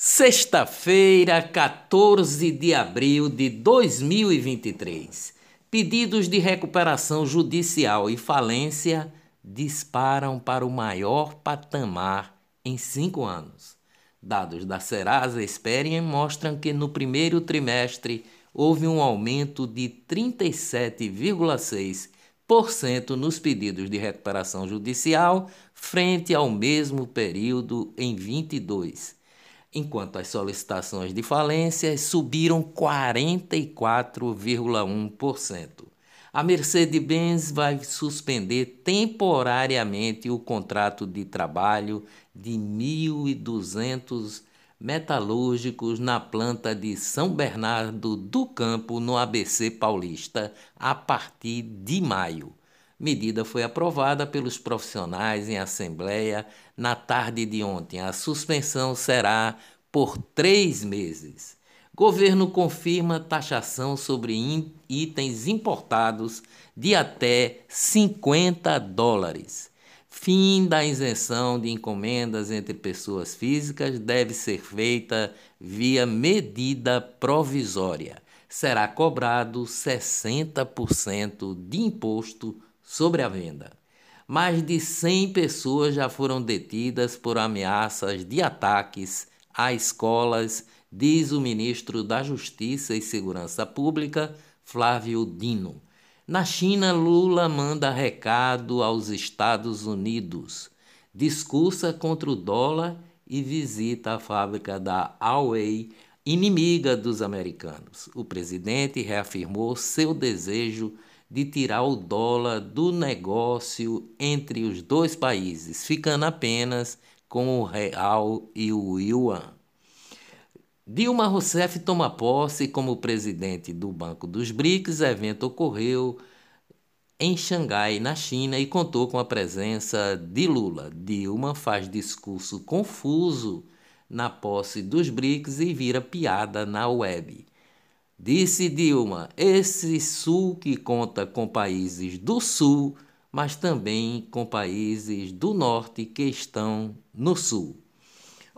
Sexta-feira, 14 de abril de 2023. Pedidos de recuperação judicial e falência disparam para o maior patamar em cinco anos. Dados da Serasa Experian mostram que no primeiro trimestre houve um aumento de 37,6% nos pedidos de recuperação judicial frente ao mesmo período em 22 enquanto as solicitações de falência subiram 44,1%. A Mercedes-Benz vai suspender temporariamente o contrato de trabalho de 1.200 metalúrgicos na planta de São Bernardo do Campo, no ABC Paulista, a partir de maio. Medida foi aprovada pelos profissionais em assembleia na tarde de ontem. A suspensão será por três meses. Governo confirma taxação sobre itens importados de até 50 dólares. Fim da isenção de encomendas entre pessoas físicas deve ser feita via medida provisória. Será cobrado 60% de imposto sobre a venda. Mais de 100 pessoas já foram detidas por ameaças de ataques a escolas, diz o ministro da Justiça e Segurança Pública, Flávio Dino. Na China, Lula manda recado aos Estados Unidos, discursa contra o dólar e visita a fábrica da Huawei, inimiga dos americanos. O presidente reafirmou seu desejo de tirar o dólar do negócio entre os dois países, ficando apenas com o real e o yuan. Dilma Rousseff toma posse como presidente do Banco dos BRICS. O evento ocorreu em Xangai, na China, e contou com a presença de Lula. Dilma faz discurso confuso na posse dos BRICS e vira piada na web. Disse Dilma: esse Sul que conta com países do Sul, mas também com países do Norte que estão no Sul.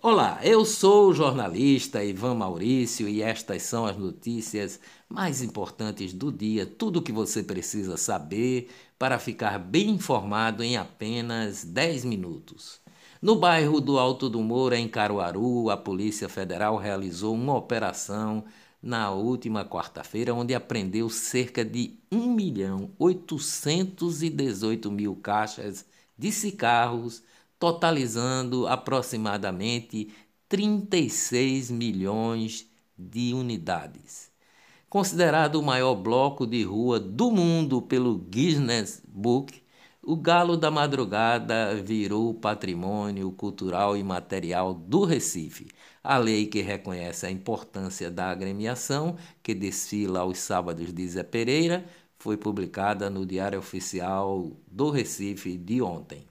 Olá, eu sou o jornalista Ivan Maurício e estas são as notícias mais importantes do dia, tudo o que você precisa saber para ficar bem informado em apenas 10 minutos. No bairro do Alto do Moura, em Caruaru, a Polícia Federal realizou uma operação na última quarta-feira, onde apreendeu cerca de 1 milhão 818 mil caixas de cigarros, totalizando aproximadamente 36 milhões de unidades. Considerado o maior bloco de rua do mundo pelo Guinness Book, o Galo da Madrugada virou patrimônio cultural e material do Recife. A lei que reconhece a importância da agremiação, que desfila aos sábados de Zé Pereira, foi publicada no Diário Oficial do Recife de ontem.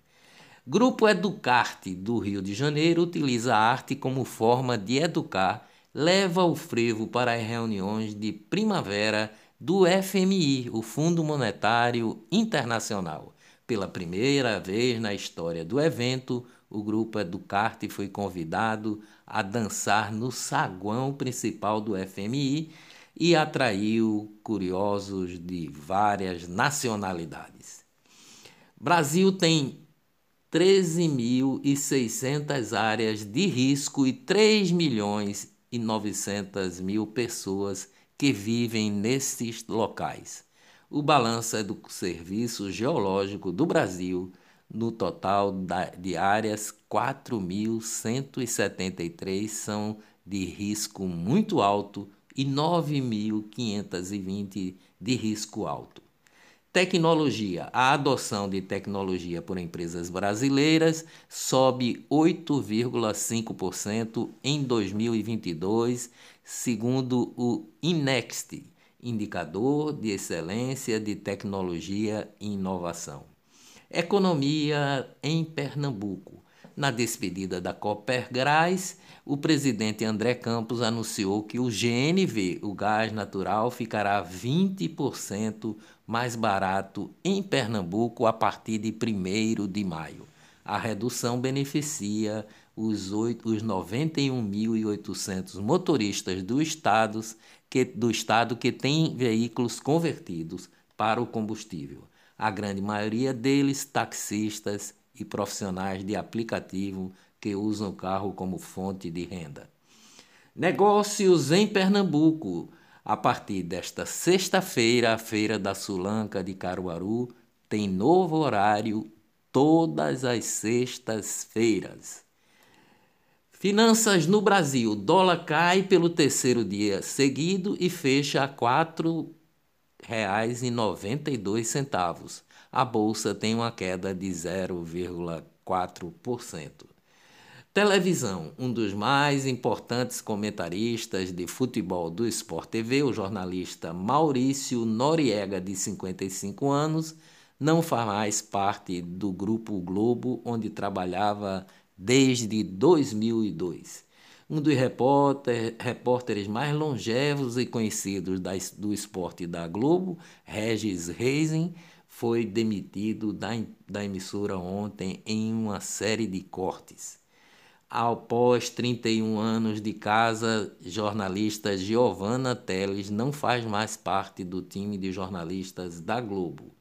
Grupo Educarte do Rio de Janeiro utiliza a arte como forma de educar, leva o frevo para as reuniões de primavera do FMI, o Fundo Monetário Internacional. Pela primeira vez na história do evento, o grupo Educarte foi convidado a dançar no saguão principal do FMI e atraiu curiosos de várias nacionalidades. Brasil tem 13.600 áreas de risco e 3 milhões e 900 mil pessoas que vivem nesses locais. O balanço é do Serviço Geológico do Brasil, no total de áreas, 4.173 são de risco muito alto e 9.520 de risco alto. Tecnologia. A adoção de tecnologia por empresas brasileiras sobe 8,5% em 2022, segundo o INEXT indicador de excelência de tecnologia e inovação. Economia em Pernambuco. Na despedida da Copergás, o presidente André Campos anunciou que o GNV, o gás natural, ficará 20% mais barato em Pernambuco a partir de 1 de maio. A redução beneficia os, os 91.800 motoristas do, estados que, do estado que têm veículos convertidos para o combustível. A grande maioria deles taxistas e profissionais de aplicativo que usam o carro como fonte de renda. Negócios em Pernambuco. A partir desta sexta-feira, a Feira da Sulanca de Caruaru tem novo horário todas as sextas-feiras. Finanças no Brasil. Dólar cai pelo terceiro dia seguido e fecha a R$ 4,92. A bolsa tem uma queda de 0,4%. Televisão, um dos mais importantes comentaristas de futebol do Sport TV, o jornalista Maurício Noriega, de 55 anos, não faz mais parte do Grupo Globo, onde trabalhava desde 2002. Um dos repórter, repórteres mais longevos e conhecidos da, do esporte da Globo, Regis Reising, foi demitido da, da emissora ontem em uma série de cortes. Após 31 anos de casa, jornalista Giovanna Teles não faz mais parte do time de jornalistas da Globo.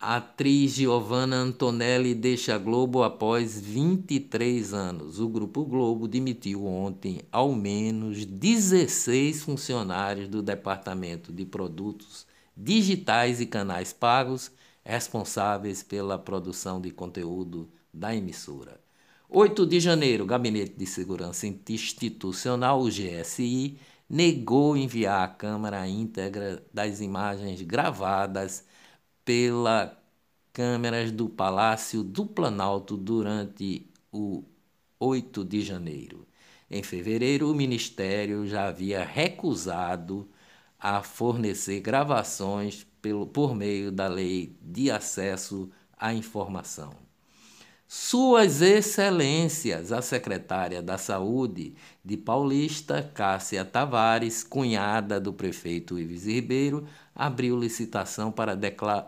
A atriz Giovanna Antonelli deixa a Globo após 23 anos. O Grupo Globo demitiu ontem ao menos 16 funcionários do Departamento de Produtos Digitais e Canais Pagos, responsáveis pela produção de conteúdo da emissora. 8 de janeiro, o Gabinete de Segurança Institucional, o GSI, negou enviar à Câmara íntegra das imagens gravadas pelas câmeras do Palácio do Planalto durante o 8 de janeiro. Em fevereiro, o Ministério já havia recusado a fornecer gravações pelo, por meio da Lei de Acesso à Informação. Suas Excelências, a secretária da Saúde de Paulista, Cássia Tavares, cunhada do prefeito Ives Ribeiro, abriu licitação para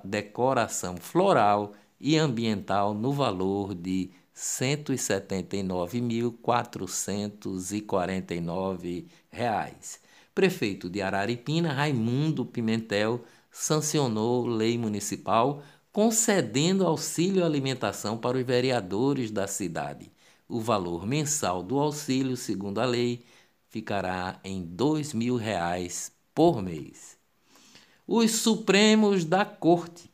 decoração floral e ambiental no valor de R$ 179.449. Prefeito de Araripina, Raimundo Pimentel, sancionou lei municipal concedendo auxílio alimentação para os vereadores da cidade. O valor mensal do auxílio, segundo a lei, ficará em 2 mil reais por mês. Os Supremos da Corte.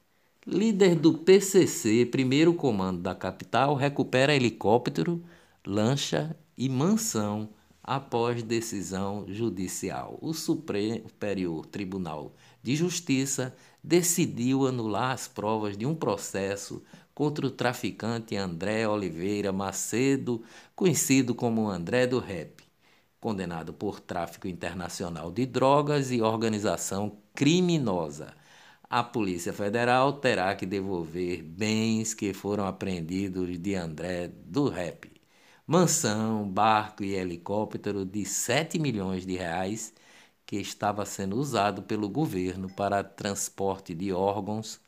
Líder do PCC, primeiro comando da capital, recupera helicóptero, lancha e mansão após decisão judicial. O Superior Tribunal de Justiça decidiu anular as provas de um processo contra o traficante André Oliveira Macedo, conhecido como André do Rap, condenado por tráfico internacional de drogas e organização criminosa. A Polícia Federal terá que devolver bens que foram apreendidos de André do Rap. Mansão, barco e helicóptero de 7 milhões de reais que estava sendo usado pelo governo para transporte de órgãos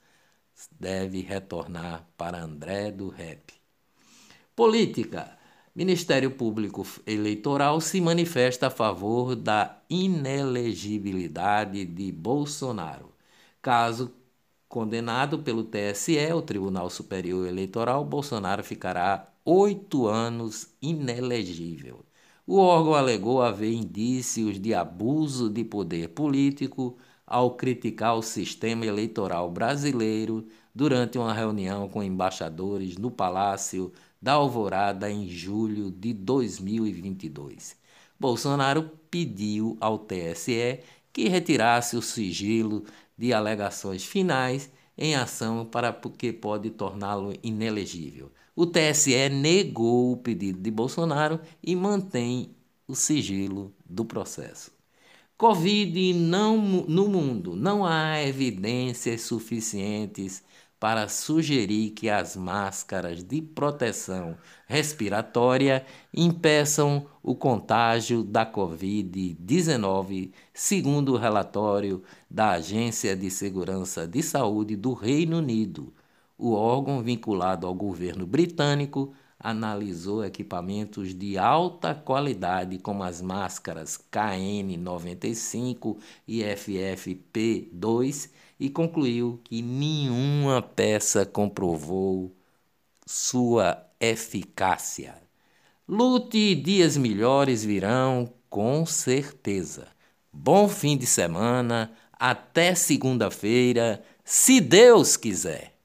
deve retornar para André do Rep. Política. Ministério Público Eleitoral se manifesta a favor da inelegibilidade de Bolsonaro. Caso condenado pelo TSE, o Tribunal Superior Eleitoral, Bolsonaro ficará oito anos inelegível. O órgão alegou haver indícios de abuso de poder político ao criticar o sistema eleitoral brasileiro durante uma reunião com embaixadores no Palácio da Alvorada em julho de 2022. Bolsonaro pediu ao TSE que retirasse o sigilo de alegações finais em ação para que pode torná-lo inelegível. O TSE negou o pedido de Bolsonaro e mantém o sigilo do processo. Covid não, no mundo. Não há evidências suficientes para sugerir que as máscaras de proteção respiratória impeçam o contágio da Covid-19, segundo o relatório da Agência de Segurança de Saúde do Reino Unido, o órgão vinculado ao governo britânico analisou equipamentos de alta qualidade, como as máscaras KN95 e FFP2, e concluiu que nenhuma peça comprovou sua eficácia. Lute e dias melhores virão, com certeza. Bom fim de semana, até segunda-feira, se Deus quiser.